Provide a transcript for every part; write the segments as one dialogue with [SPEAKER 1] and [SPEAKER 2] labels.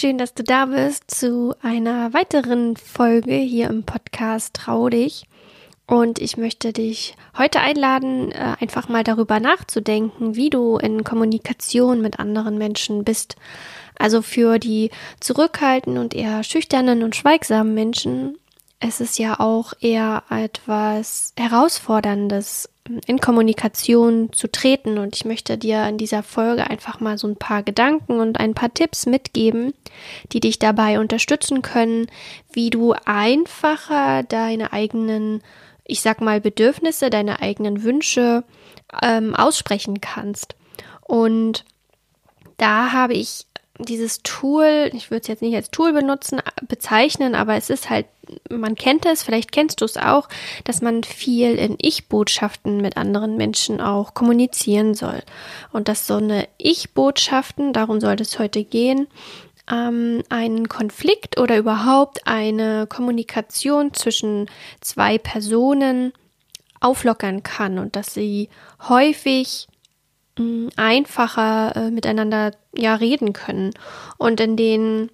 [SPEAKER 1] Schön, dass du da bist zu einer weiteren Folge hier im Podcast Trau dich. Und ich möchte dich heute einladen, äh, einfach mal darüber nachzudenken, wie du in Kommunikation mit anderen Menschen bist. Also für die zurückhaltenden und eher schüchternen und schweigsamen Menschen es ist ja auch eher etwas Herausforderndes, in Kommunikation zu treten. Und ich möchte dir in dieser Folge einfach mal so ein paar Gedanken und ein paar Tipps mitgeben, die dich dabei unterstützen können, wie du einfacher deine eigenen, ich sag mal, Bedürfnisse, deine eigenen Wünsche ähm, aussprechen kannst. Und da habe ich dieses Tool, ich würde es jetzt nicht als Tool benutzen, bezeichnen, aber es ist halt, man kennt es, vielleicht kennst du es auch, dass man viel in Ich-Botschaften mit anderen Menschen auch kommunizieren soll. Und dass so eine Ich-Botschaften, darum soll es heute gehen, ähm, einen Konflikt oder überhaupt eine Kommunikation zwischen zwei Personen auflockern kann und dass sie häufig einfacher äh, miteinander ja reden können. Und in den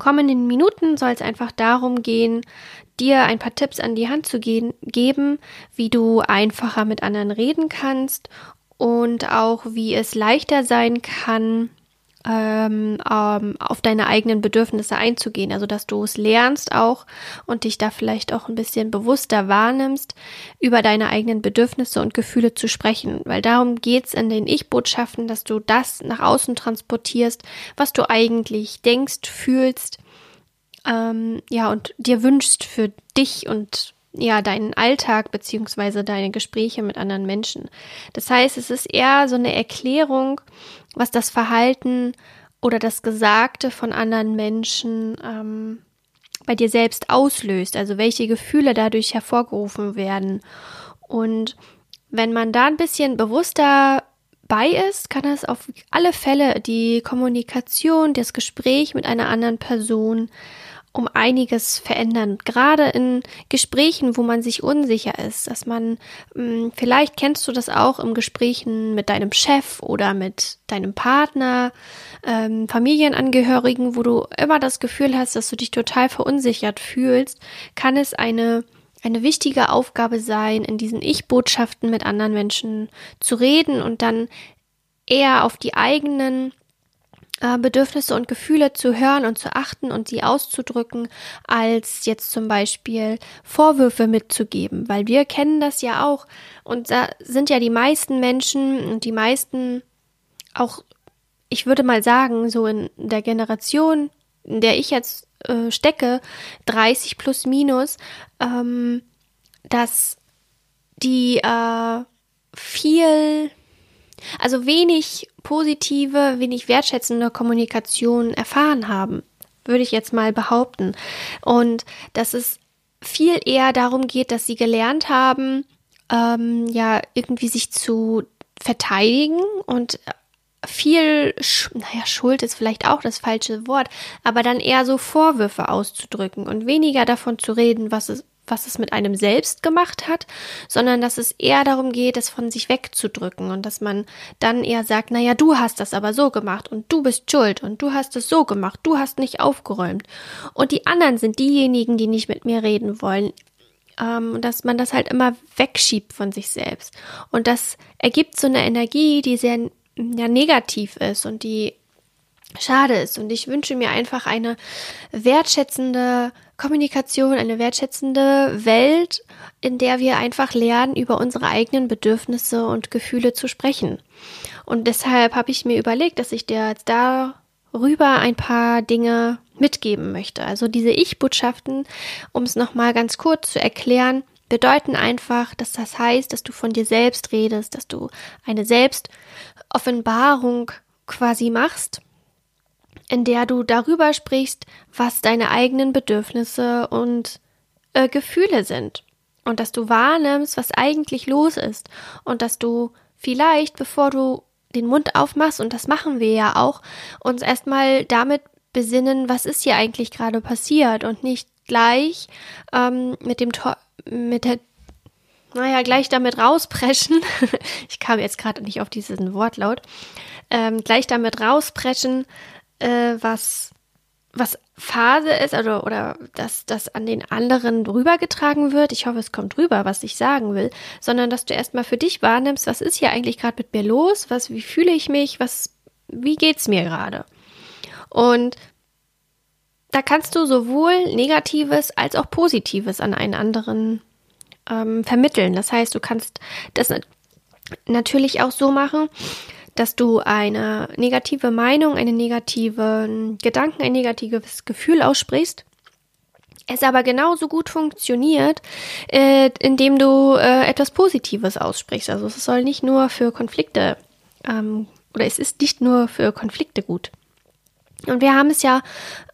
[SPEAKER 1] kommenden Minuten soll es einfach darum gehen, dir ein paar Tipps an die Hand zu gehen, geben, wie du einfacher mit anderen reden kannst und auch wie es leichter sein kann, ähm, ähm, auf deine eigenen Bedürfnisse einzugehen. Also, dass du es lernst auch und dich da vielleicht auch ein bisschen bewusster wahrnimmst, über deine eigenen Bedürfnisse und Gefühle zu sprechen. Weil darum geht's in den Ich-Botschaften, dass du das nach außen transportierst, was du eigentlich denkst, fühlst, ähm, ja, und dir wünschst für dich und ja, deinen Alltag beziehungsweise deine Gespräche mit anderen Menschen. Das heißt, es ist eher so eine Erklärung, was das Verhalten oder das Gesagte von anderen Menschen ähm, bei dir selbst auslöst, also welche Gefühle dadurch hervorgerufen werden. Und wenn man da ein bisschen bewusster bei ist, kann das auf alle Fälle die Kommunikation, das Gespräch mit einer anderen Person um einiges verändern. Gerade in Gesprächen, wo man sich unsicher ist, dass man, hm, vielleicht kennst du das auch im Gesprächen mit deinem Chef oder mit deinem Partner, ähm, Familienangehörigen, wo du immer das Gefühl hast, dass du dich total verunsichert fühlst, kann es eine eine wichtige Aufgabe sein, in diesen Ich-Botschaften mit anderen Menschen zu reden und dann eher auf die eigenen Bedürfnisse und Gefühle zu hören und zu achten und sie auszudrücken, als jetzt zum Beispiel Vorwürfe mitzugeben, weil wir kennen das ja auch. Und da sind ja die meisten Menschen und die meisten auch, ich würde mal sagen, so in der Generation, in der ich jetzt äh, stecke, 30 plus minus, ähm, dass die äh, viel also wenig positive, wenig wertschätzende Kommunikation erfahren haben, würde ich jetzt mal behaupten. Und dass es viel eher darum geht, dass sie gelernt haben, ähm, ja, irgendwie sich zu verteidigen und viel, naja, Schuld ist vielleicht auch das falsche Wort, aber dann eher so Vorwürfe auszudrücken und weniger davon zu reden, was es, was es mit einem selbst gemacht hat, sondern dass es eher darum geht, es von sich wegzudrücken und dass man dann eher sagt, naja, du hast das aber so gemacht und du bist schuld und du hast es so gemacht, du hast nicht aufgeräumt. Und die anderen sind diejenigen, die nicht mit mir reden wollen. Ähm, dass man das halt immer wegschiebt von sich selbst. Und das ergibt so eine Energie, die sehr ja, negativ ist und die schade ist. Und ich wünsche mir einfach eine wertschätzende Kommunikation, eine wertschätzende Welt, in der wir einfach lernen, über unsere eigenen Bedürfnisse und Gefühle zu sprechen. Und deshalb habe ich mir überlegt, dass ich dir jetzt darüber ein paar Dinge mitgeben möchte. Also diese Ich-Botschaften, um es nochmal ganz kurz zu erklären, bedeuten einfach, dass das heißt, dass du von dir selbst redest, dass du eine Selbstoffenbarung quasi machst in der du darüber sprichst, was deine eigenen Bedürfnisse und äh, Gefühle sind. Und dass du wahrnimmst, was eigentlich los ist. Und dass du vielleicht, bevor du den Mund aufmachst, und das machen wir ja auch, uns erstmal damit besinnen, was ist hier eigentlich gerade passiert und nicht gleich ähm, mit dem Tor mit der naja, gleich damit rauspreschen. ich kam jetzt gerade nicht auf diesen Wortlaut. Ähm, gleich damit rauspreschen, äh, was, was Phase ist oder, oder dass das an den anderen rübergetragen wird. Ich hoffe, es kommt rüber, was ich sagen will, sondern dass du erstmal für dich wahrnimmst, was ist hier eigentlich gerade mit mir los? Was, wie fühle ich mich? Was, wie geht's mir gerade? Und da kannst du sowohl Negatives als auch Positives an einen anderen ähm, vermitteln. Das heißt, du kannst das natürlich auch so machen, dass du eine negative Meinung, einen negativen Gedanken, ein negatives Gefühl aussprichst, es aber genauso gut funktioniert, äh, indem du äh, etwas Positives aussprichst. Also es soll nicht nur für Konflikte ähm, oder es ist nicht nur für Konflikte gut. Und wir haben es ja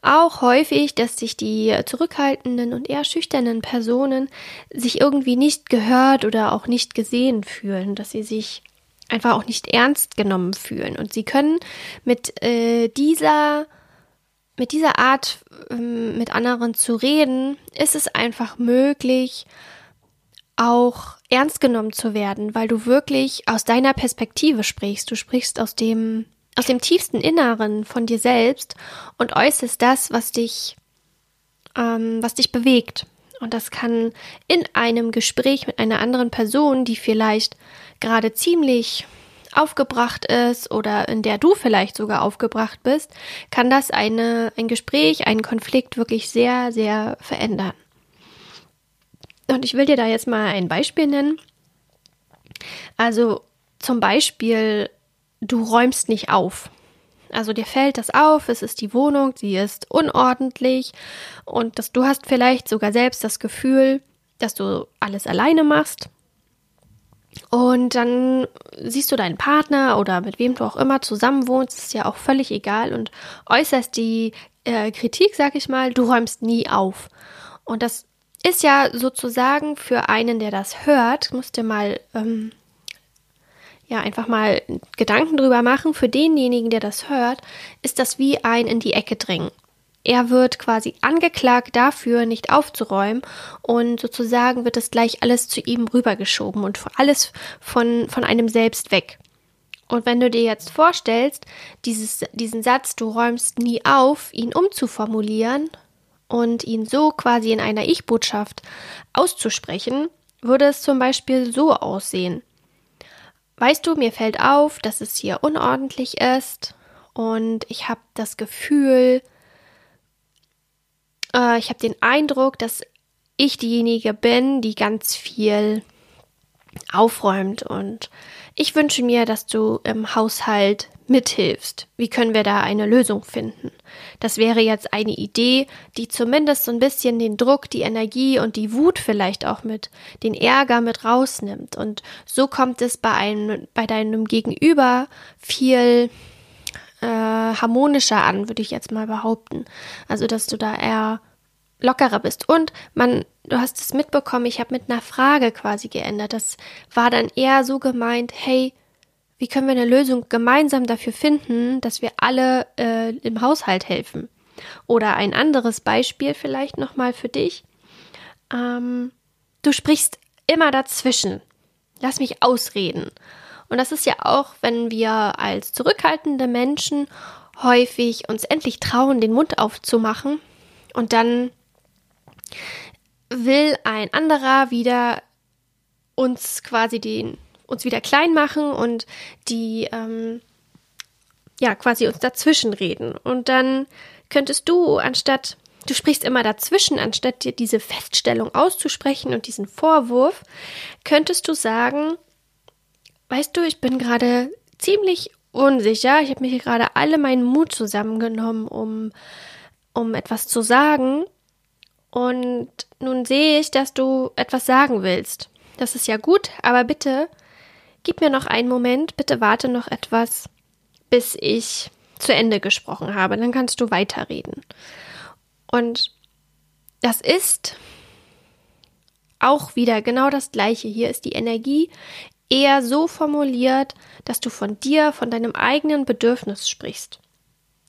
[SPEAKER 1] auch häufig, dass sich die zurückhaltenden und eher schüchternen Personen sich irgendwie nicht gehört oder auch nicht gesehen fühlen, dass sie sich einfach auch nicht ernst genommen fühlen. Und sie können mit äh, dieser mit dieser Art ähm, mit anderen zu reden, ist es einfach möglich, auch ernst genommen zu werden, weil du wirklich aus deiner Perspektive sprichst. Du sprichst aus dem aus dem tiefsten Inneren von dir selbst und äußerst das, was dich ähm, was dich bewegt. Und das kann in einem Gespräch mit einer anderen Person, die vielleicht gerade ziemlich aufgebracht ist oder in der du vielleicht sogar aufgebracht bist, kann das eine, ein Gespräch, einen Konflikt wirklich sehr, sehr verändern. Und ich will dir da jetzt mal ein Beispiel nennen. Also zum Beispiel, du räumst nicht auf. Also dir fällt das auf, es ist die Wohnung, sie ist unordentlich und dass du hast vielleicht sogar selbst das Gefühl, dass du alles alleine machst. Und dann siehst du deinen Partner oder mit wem du auch immer zusammen wohnst, ist ja auch völlig egal und äußerst die äh, Kritik, sag ich mal, du räumst nie auf. Und das ist ja sozusagen für einen, der das hört, musst dir mal ähm, ja einfach mal Gedanken drüber machen, für denjenigen, der das hört, ist das wie ein in die Ecke drängen. Er wird quasi angeklagt dafür, nicht aufzuräumen und sozusagen wird es gleich alles zu ihm rübergeschoben und alles von, von einem selbst weg. Und wenn du dir jetzt vorstellst, dieses, diesen Satz, du räumst nie auf, ihn umzuformulieren und ihn so quasi in einer Ich-Botschaft auszusprechen, würde es zum Beispiel so aussehen. Weißt du, mir fällt auf, dass es hier unordentlich ist. Und ich habe das Gefühl, äh, ich habe den Eindruck, dass ich diejenige bin, die ganz viel aufräumt. Und ich wünsche mir, dass du im Haushalt mithilfst. Wie können wir da eine Lösung finden? Das wäre jetzt eine Idee, die zumindest so ein bisschen den Druck, die Energie und die Wut vielleicht auch mit, den Ärger mit rausnimmt. Und so kommt es bei einem, bei deinem Gegenüber viel äh, harmonischer an, würde ich jetzt mal behaupten. Also, dass du da eher lockerer bist. Und man, du hast es mitbekommen, ich habe mit einer Frage quasi geändert. Das war dann eher so gemeint, hey, wie können wir eine Lösung gemeinsam dafür finden, dass wir alle äh, im Haushalt helfen? Oder ein anderes Beispiel vielleicht nochmal für dich. Ähm, du sprichst immer dazwischen. Lass mich ausreden. Und das ist ja auch, wenn wir als zurückhaltende Menschen häufig uns endlich trauen, den Mund aufzumachen und dann will ein anderer wieder uns quasi den uns wieder klein machen und die ähm, ja quasi uns dazwischen reden. Und dann könntest du, anstatt, du sprichst immer dazwischen, anstatt dir diese Feststellung auszusprechen und diesen Vorwurf, könntest du sagen, weißt du, ich bin gerade ziemlich unsicher, ich habe mir hier gerade alle meinen Mut zusammengenommen, um, um etwas zu sagen. Und nun sehe ich, dass du etwas sagen willst. Das ist ja gut, aber bitte Gib mir noch einen Moment, bitte warte noch etwas, bis ich zu Ende gesprochen habe. Dann kannst du weiterreden. Und das ist auch wieder genau das Gleiche. Hier ist die Energie eher so formuliert, dass du von dir, von deinem eigenen Bedürfnis sprichst.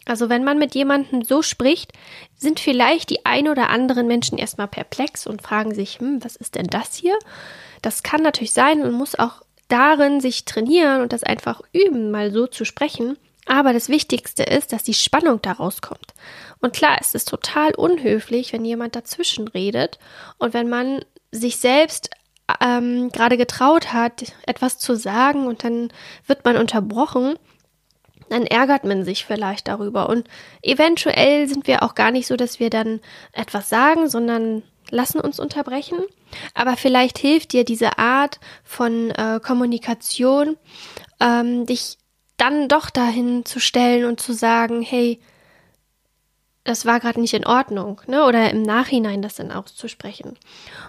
[SPEAKER 1] Also wenn man mit jemandem so spricht, sind vielleicht die ein oder anderen Menschen erstmal perplex und fragen sich, hm, was ist denn das hier? Das kann natürlich sein und muss auch darin sich trainieren und das einfach üben, mal so zu sprechen. Aber das Wichtigste ist, dass die Spannung daraus kommt. Und klar, es ist total unhöflich, wenn jemand dazwischen redet und wenn man sich selbst ähm, gerade getraut hat, etwas zu sagen und dann wird man unterbrochen, dann ärgert man sich vielleicht darüber. Und eventuell sind wir auch gar nicht so, dass wir dann etwas sagen, sondern lassen uns unterbrechen. Aber vielleicht hilft dir diese Art von äh, Kommunikation, ähm, dich dann doch dahin zu stellen und zu sagen, hey, das war gerade nicht in Ordnung, ne? Oder im Nachhinein das dann auszusprechen.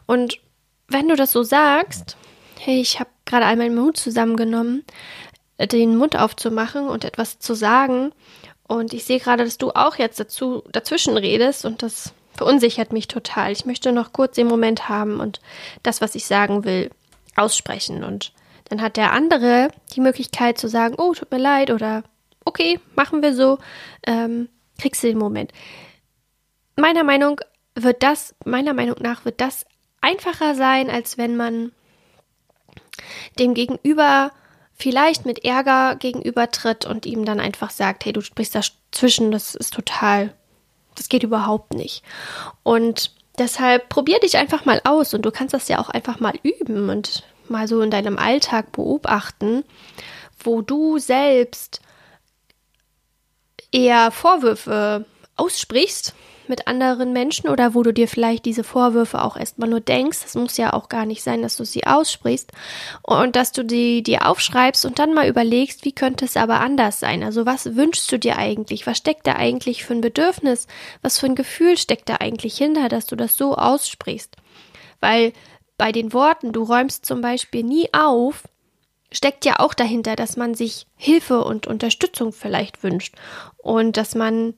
[SPEAKER 1] Und wenn du das so sagst, hey, ich habe gerade einmal meinen Mut zusammengenommen, den Mund aufzumachen und etwas zu sagen, und ich sehe gerade, dass du auch jetzt dazu dazwischen redest und das verunsichert mich total. Ich möchte noch kurz den Moment haben und das, was ich sagen will, aussprechen. Und dann hat der andere die Möglichkeit zu sagen, oh, tut mir leid oder okay, machen wir so, ähm, kriegst du den Moment. Meiner Meinung wird das, meiner Meinung nach wird das einfacher sein, als wenn man dem Gegenüber vielleicht mit Ärger gegenübertritt und ihm dann einfach sagt, hey, du sprichst dazwischen, das ist total, das geht überhaupt nicht. Und deshalb probier dich einfach mal aus und du kannst das ja auch einfach mal üben und mal so in deinem Alltag beobachten, wo du selbst eher Vorwürfe aussprichst mit anderen Menschen oder wo du dir vielleicht diese Vorwürfe auch erstmal nur denkst. Das muss ja auch gar nicht sein, dass du sie aussprichst und dass du die dir aufschreibst und dann mal überlegst, wie könnte es aber anders sein? Also was wünschst du dir eigentlich? Was steckt da eigentlich für ein Bedürfnis? Was für ein Gefühl steckt da eigentlich hinter, dass du das so aussprichst? Weil bei den Worten, du räumst zum Beispiel nie auf, steckt ja auch dahinter, dass man sich Hilfe und Unterstützung vielleicht wünscht und dass man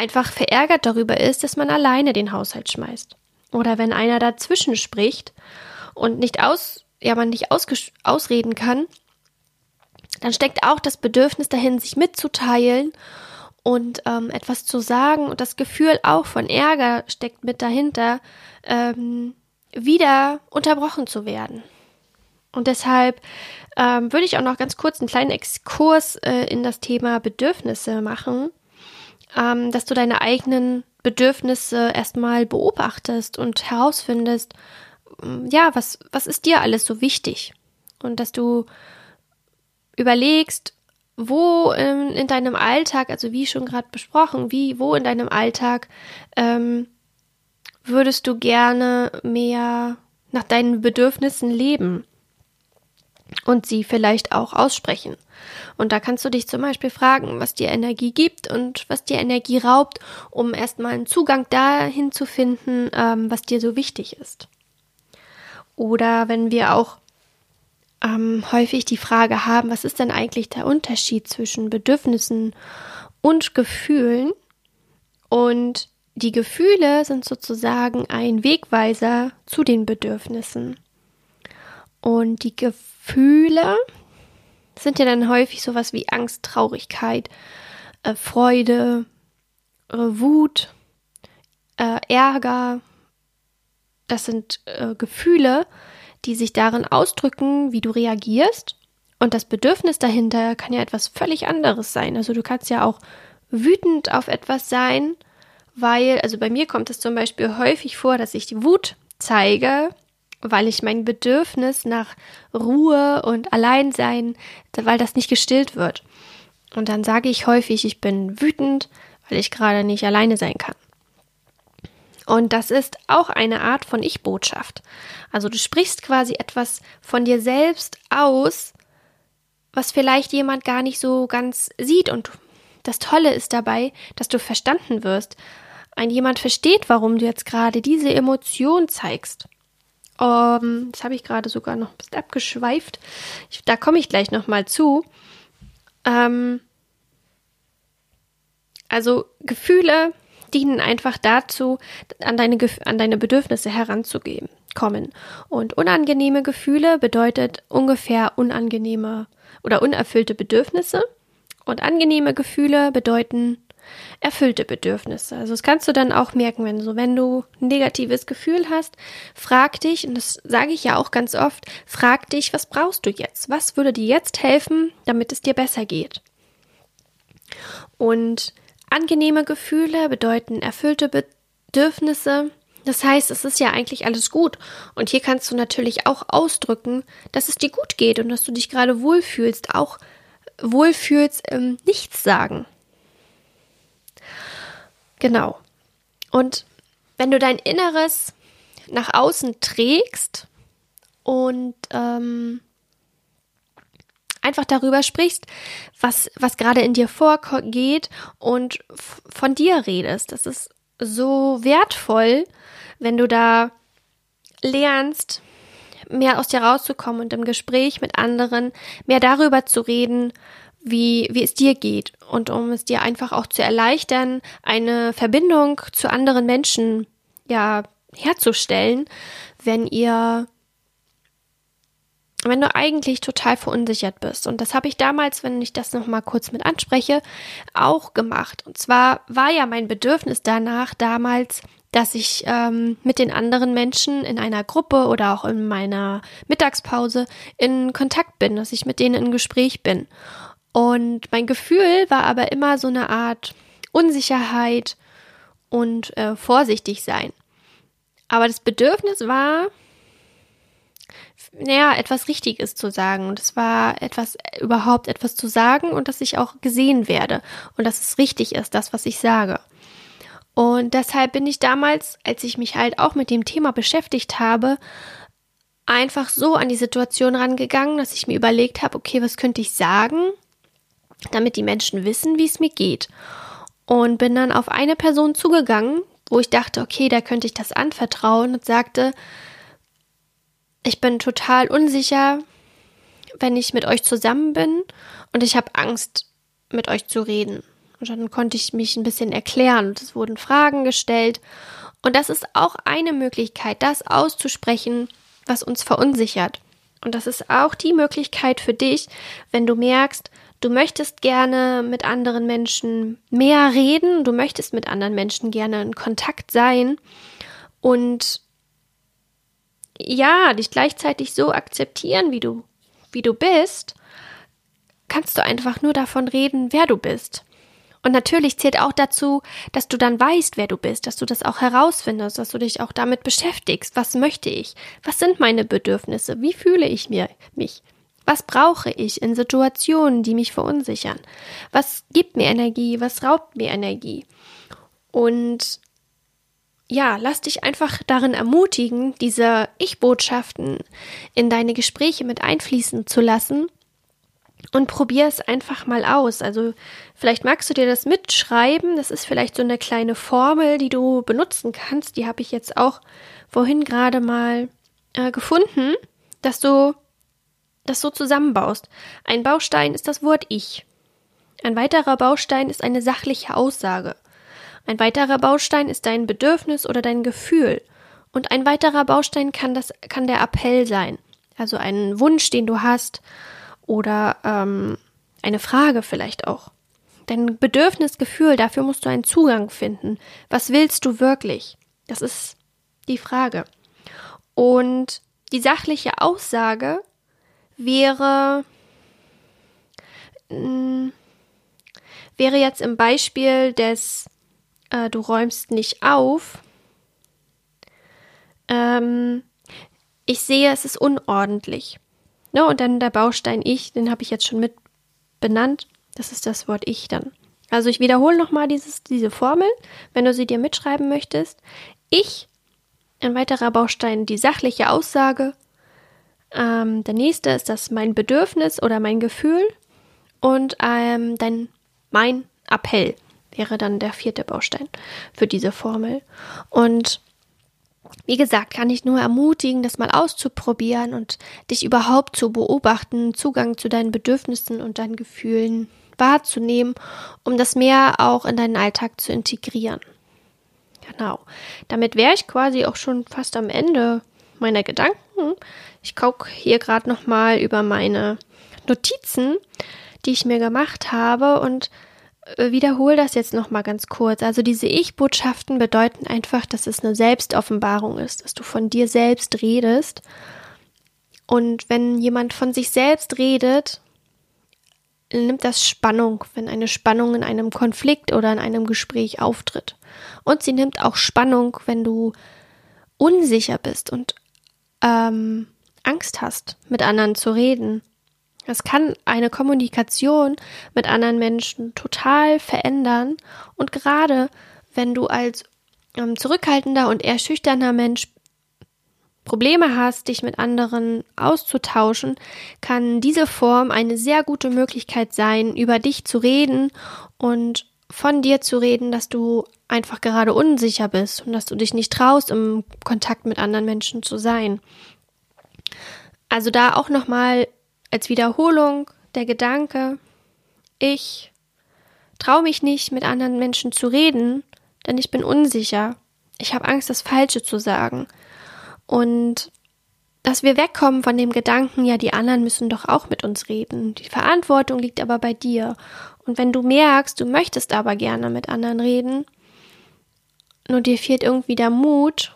[SPEAKER 1] einfach verärgert darüber ist, dass man alleine den Haushalt schmeißt. Oder wenn einer dazwischen spricht und nicht aus, ja, man nicht ausreden kann, dann steckt auch das Bedürfnis dahin, sich mitzuteilen und ähm, etwas zu sagen. Und das Gefühl auch von Ärger steckt mit dahinter, ähm, wieder unterbrochen zu werden. Und deshalb ähm, würde ich auch noch ganz kurz einen kleinen Exkurs äh, in das Thema Bedürfnisse machen ähm, dass du deine eigenen Bedürfnisse erstmal beobachtest und herausfindest, mm, ja, was, was ist dir alles so wichtig? Und dass du überlegst, wo in, in deinem Alltag, also wie schon gerade besprochen, wie, wo in deinem Alltag ähm, würdest du gerne mehr nach deinen Bedürfnissen leben? Und sie vielleicht auch aussprechen. Und da kannst du dich zum Beispiel fragen, was dir Energie gibt und was dir Energie raubt, um erstmal einen Zugang dahin zu finden, ähm, was dir so wichtig ist. Oder wenn wir auch ähm, häufig die Frage haben, was ist denn eigentlich der Unterschied zwischen Bedürfnissen und Gefühlen? Und die Gefühle sind sozusagen ein Wegweiser zu den Bedürfnissen. Und die Gefühle sind ja dann häufig sowas wie Angst, Traurigkeit, äh, Freude, äh, Wut, äh, Ärger. Das sind äh, Gefühle, die sich darin ausdrücken, wie du reagierst. Und das Bedürfnis dahinter kann ja etwas völlig anderes sein. Also du kannst ja auch wütend auf etwas sein, weil, also bei mir kommt es zum Beispiel häufig vor, dass ich die Wut zeige, weil ich mein Bedürfnis nach Ruhe und Alleinsein, weil das nicht gestillt wird. Und dann sage ich häufig, ich bin wütend, weil ich gerade nicht alleine sein kann. Und das ist auch eine Art von Ich-Botschaft. Also du sprichst quasi etwas von dir selbst aus, was vielleicht jemand gar nicht so ganz sieht. Und das Tolle ist dabei, dass du verstanden wirst. Ein jemand versteht, warum du jetzt gerade diese Emotion zeigst. Um, ähm, das habe ich gerade sogar noch ein bisschen abgeschweift. Ich, da komme ich gleich nochmal zu. Ähm, Also Gefühle dienen einfach dazu, an deine, an deine Bedürfnisse heranzugehen, kommen. Und unangenehme Gefühle bedeutet ungefähr unangenehme oder unerfüllte Bedürfnisse. Und angenehme Gefühle bedeuten erfüllte Bedürfnisse. Also das kannst du dann auch merken, wenn so, wenn du ein negatives Gefühl hast, frag dich, und das sage ich ja auch ganz oft, frag dich, was brauchst du jetzt? Was würde dir jetzt helfen, damit es dir besser geht? Und angenehme Gefühle bedeuten erfüllte Bedürfnisse. Das heißt, es ist ja eigentlich alles gut. Und hier kannst du natürlich auch ausdrücken, dass es dir gut geht und dass du dich gerade wohlfühlst. Auch wohlfühlst, ähm, nichts sagen. Genau. Und wenn du dein Inneres nach außen trägst und ähm, einfach darüber sprichst, was, was gerade in dir vorgeht und von dir redest. Das ist so wertvoll, wenn du da lernst, mehr aus dir rauszukommen und im Gespräch mit anderen mehr darüber zu reden, wie, wie es dir geht und um es dir einfach auch zu erleichtern, eine Verbindung zu anderen Menschen ja herzustellen, wenn ihr wenn du eigentlich total verunsichert bist. Und das habe ich damals, wenn ich das nochmal kurz mit anspreche, auch gemacht. Und zwar war ja mein Bedürfnis danach damals, dass ich ähm, mit den anderen Menschen in einer Gruppe oder auch in meiner Mittagspause in Kontakt bin, dass ich mit denen in Gespräch bin. Und mein Gefühl war aber immer so eine Art Unsicherheit und äh, vorsichtig sein. Aber das Bedürfnis war, naja, etwas Richtiges zu sagen. Und es war etwas, überhaupt etwas zu sagen und dass ich auch gesehen werde und dass es richtig ist, das, was ich sage. Und deshalb bin ich damals, als ich mich halt auch mit dem Thema beschäftigt habe, einfach so an die Situation rangegangen, dass ich mir überlegt habe, okay, was könnte ich sagen, damit die Menschen wissen, wie es mir geht. Und bin dann auf eine Person zugegangen, wo ich dachte, okay, da könnte ich das anvertrauen und sagte, ich bin total unsicher, wenn ich mit euch zusammen bin und ich habe Angst, mit euch zu reden. Und dann konnte ich mich ein bisschen erklären und es wurden Fragen gestellt. Und das ist auch eine Möglichkeit, das auszusprechen, was uns verunsichert. Und das ist auch die Möglichkeit für dich, wenn du merkst, Du möchtest gerne mit anderen Menschen mehr reden, du möchtest mit anderen Menschen gerne in Kontakt sein und ja, dich gleichzeitig so akzeptieren, wie du, wie du bist, kannst du einfach nur davon reden, wer du bist. Und natürlich zählt auch dazu, dass du dann weißt, wer du bist, dass du das auch herausfindest, dass du dich auch damit beschäftigst. Was möchte ich? Was sind meine Bedürfnisse? Wie fühle ich mir, mich? Was brauche ich in Situationen, die mich verunsichern? Was gibt mir Energie? Was raubt mir Energie? Und ja, lass dich einfach darin ermutigen, diese Ich-Botschaften in deine Gespräche mit einfließen zu lassen und probier es einfach mal aus. Also vielleicht magst du dir das mitschreiben. Das ist vielleicht so eine kleine Formel, die du benutzen kannst. Die habe ich jetzt auch vorhin gerade mal äh, gefunden, dass du das so zusammenbaust. Ein Baustein ist das Wort Ich. Ein weiterer Baustein ist eine sachliche Aussage. Ein weiterer Baustein ist dein Bedürfnis oder dein Gefühl. Und ein weiterer Baustein kann, das, kann der Appell sein. Also ein Wunsch, den du hast oder ähm, eine Frage vielleicht auch. Dein Bedürfnisgefühl, dafür musst du einen Zugang finden. Was willst du wirklich? Das ist die Frage. Und die sachliche Aussage wäre, mm, wäre jetzt im Beispiel des äh, du räumst nicht auf. Ähm, ich sehe, es ist unordentlich. Ne, und dann der Baustein ich, den habe ich jetzt schon mit benannt. Das ist das Wort ich dann. Also ich wiederhole nochmal diese Formel, wenn du sie dir mitschreiben möchtest. Ich, ein weiterer Baustein, die sachliche Aussage, ähm, der nächste ist das mein Bedürfnis oder mein Gefühl und ähm, dann mein Appell wäre dann der vierte Baustein für diese Formel. Und wie gesagt, kann ich nur ermutigen, das mal auszuprobieren und dich überhaupt zu beobachten, Zugang zu deinen Bedürfnissen und deinen Gefühlen wahrzunehmen, um das mehr auch in deinen Alltag zu integrieren. Genau. Damit wäre ich quasi auch schon fast am Ende meiner Gedanken. Ich gucke hier gerade noch mal über meine Notizen, die ich mir gemacht habe und äh, wiederhole das jetzt noch mal ganz kurz. Also diese Ich-Botschaften bedeuten einfach, dass es eine Selbstoffenbarung ist, dass du von dir selbst redest. Und wenn jemand von sich selbst redet, nimmt das Spannung, wenn eine Spannung in einem Konflikt oder in einem Gespräch auftritt. Und sie nimmt auch Spannung, wenn du unsicher bist und ähm, Angst hast, mit anderen zu reden. Es kann eine Kommunikation mit anderen Menschen total verändern. Und gerade wenn du als ähm, zurückhaltender und eher schüchterner Mensch Probleme hast, dich mit anderen auszutauschen, kann diese Form eine sehr gute Möglichkeit sein, über dich zu reden und von dir zu reden, dass du einfach gerade unsicher bist und dass du dich nicht traust, im Kontakt mit anderen Menschen zu sein. Also da auch nochmal als Wiederholung der Gedanke, ich traue mich nicht, mit anderen Menschen zu reden, denn ich bin unsicher. Ich habe Angst, das Falsche zu sagen. Und dass wir wegkommen von dem Gedanken, ja, die anderen müssen doch auch mit uns reden. Die Verantwortung liegt aber bei dir. Und wenn du merkst, du möchtest aber gerne mit anderen reden, nur dir fehlt irgendwie der Mut,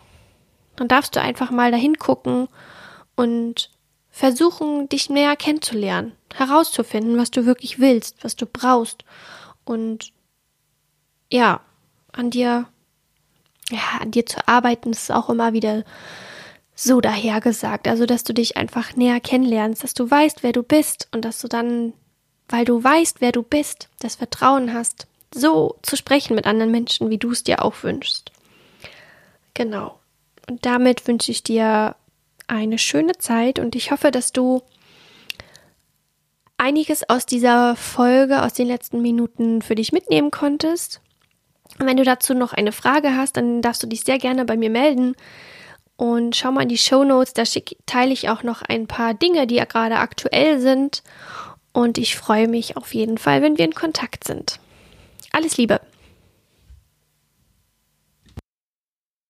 [SPEAKER 1] dann darfst du einfach mal dahin gucken und versuchen, dich näher kennenzulernen, herauszufinden, was du wirklich willst, was du brauchst und ja, an dir, ja, an dir zu arbeiten, ist auch immer wieder so dahergesagt. Also, dass du dich einfach näher kennenlernst, dass du weißt, wer du bist und dass du dann, weil du weißt, wer du bist, das Vertrauen hast, so zu sprechen mit anderen Menschen, wie du es dir auch wünschst. Genau. Und damit wünsche ich dir eine schöne Zeit und ich hoffe, dass du einiges aus dieser Folge, aus den letzten Minuten für dich mitnehmen konntest. Und wenn du dazu noch eine Frage hast, dann darfst du dich sehr gerne bei mir melden. Und schau mal in die Show Notes, da schick, teile ich auch noch ein paar Dinge, die ja gerade aktuell sind. Und ich freue mich auf jeden Fall, wenn wir in Kontakt sind. Alles Liebe!